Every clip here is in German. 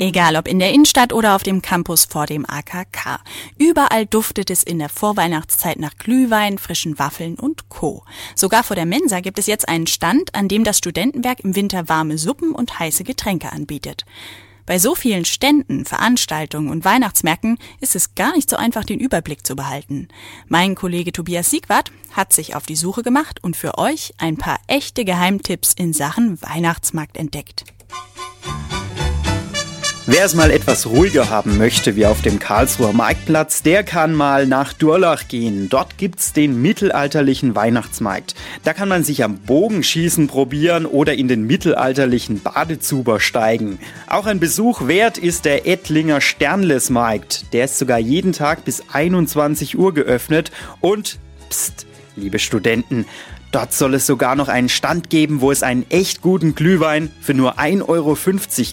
Egal ob in der Innenstadt oder auf dem Campus vor dem AKK. Überall duftet es in der Vorweihnachtszeit nach Glühwein, frischen Waffeln und Co. Sogar vor der Mensa gibt es jetzt einen Stand, an dem das Studentenwerk im Winter warme Suppen und heiße Getränke anbietet. Bei so vielen Ständen, Veranstaltungen und Weihnachtsmärkten ist es gar nicht so einfach, den Überblick zu behalten. Mein Kollege Tobias Siegwart hat sich auf die Suche gemacht und für euch ein paar echte Geheimtipps in Sachen Weihnachtsmarkt entdeckt. Wer es mal etwas ruhiger haben möchte, wie auf dem Karlsruher Marktplatz, der kann mal nach Durlach gehen. Dort gibt's den mittelalterlichen Weihnachtsmarkt. Da kann man sich am Bogenschießen probieren oder in den mittelalterlichen Badezuber steigen. Auch ein Besuch wert ist der Ettlinger Sternlesmarkt. Der ist sogar jeden Tag bis 21 Uhr geöffnet und, pst, liebe Studenten, Dort soll es sogar noch einen Stand geben, wo es einen echt guten Glühwein für nur 1,50 Euro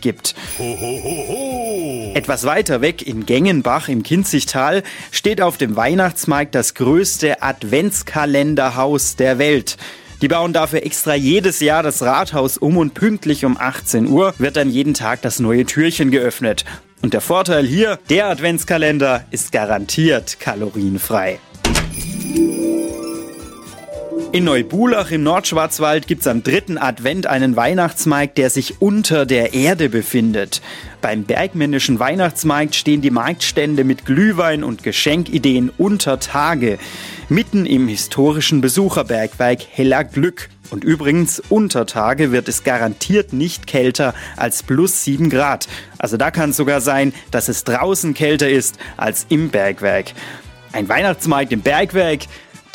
gibt. Ho, ho, ho, Etwas weiter weg in Gengenbach im Kinzigtal steht auf dem Weihnachtsmarkt das größte Adventskalenderhaus der Welt. Die bauen dafür extra jedes Jahr das Rathaus um und pünktlich um 18 Uhr wird dann jeden Tag das neue Türchen geöffnet. Und der Vorteil hier, der Adventskalender ist garantiert kalorienfrei. In Neubulach im Nordschwarzwald gibt es am dritten Advent einen Weihnachtsmarkt, der sich unter der Erde befindet. Beim bergmännischen Weihnachtsmarkt stehen die Marktstände mit Glühwein und Geschenkideen unter Tage. Mitten im historischen Besucherbergwerk Heller Glück. Und übrigens, unter Tage wird es garantiert nicht kälter als plus 7 Grad. Also da kann es sogar sein, dass es draußen kälter ist als im Bergwerk. Ein Weihnachtsmarkt im Bergwerk,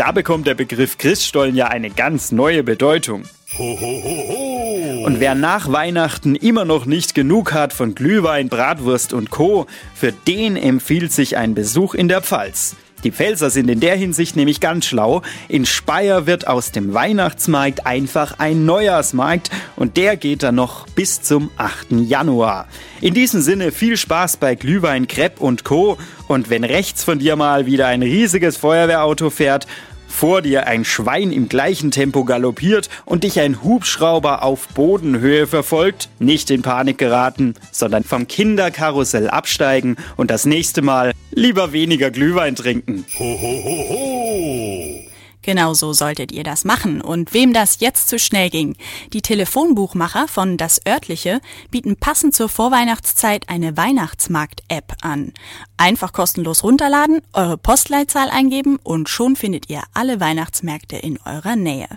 da bekommt der Begriff Christstollen ja eine ganz neue Bedeutung. Ho, ho, ho, und wer nach Weihnachten immer noch nicht genug hat von Glühwein, Bratwurst und Co., für den empfiehlt sich ein Besuch in der Pfalz. Die Pfälzer sind in der Hinsicht nämlich ganz schlau. In Speyer wird aus dem Weihnachtsmarkt einfach ein Neujahrsmarkt und der geht dann noch bis zum 8. Januar. In diesem Sinne viel Spaß bei Glühwein, Crepe und Co. Und wenn rechts von dir mal wieder ein riesiges Feuerwehrauto fährt, vor dir ein Schwein im gleichen Tempo galoppiert und dich ein Hubschrauber auf Bodenhöhe verfolgt, nicht in Panik geraten, sondern vom Kinderkarussell absteigen und das nächste Mal lieber weniger Glühwein trinken. Ho, ho, ho, ho. Genau so solltet ihr das machen. Und wem das jetzt zu schnell ging, die Telefonbuchmacher von Das Örtliche bieten passend zur Vorweihnachtszeit eine Weihnachtsmarkt-App an. Einfach kostenlos runterladen, eure Postleitzahl eingeben und schon findet ihr alle Weihnachtsmärkte in eurer Nähe.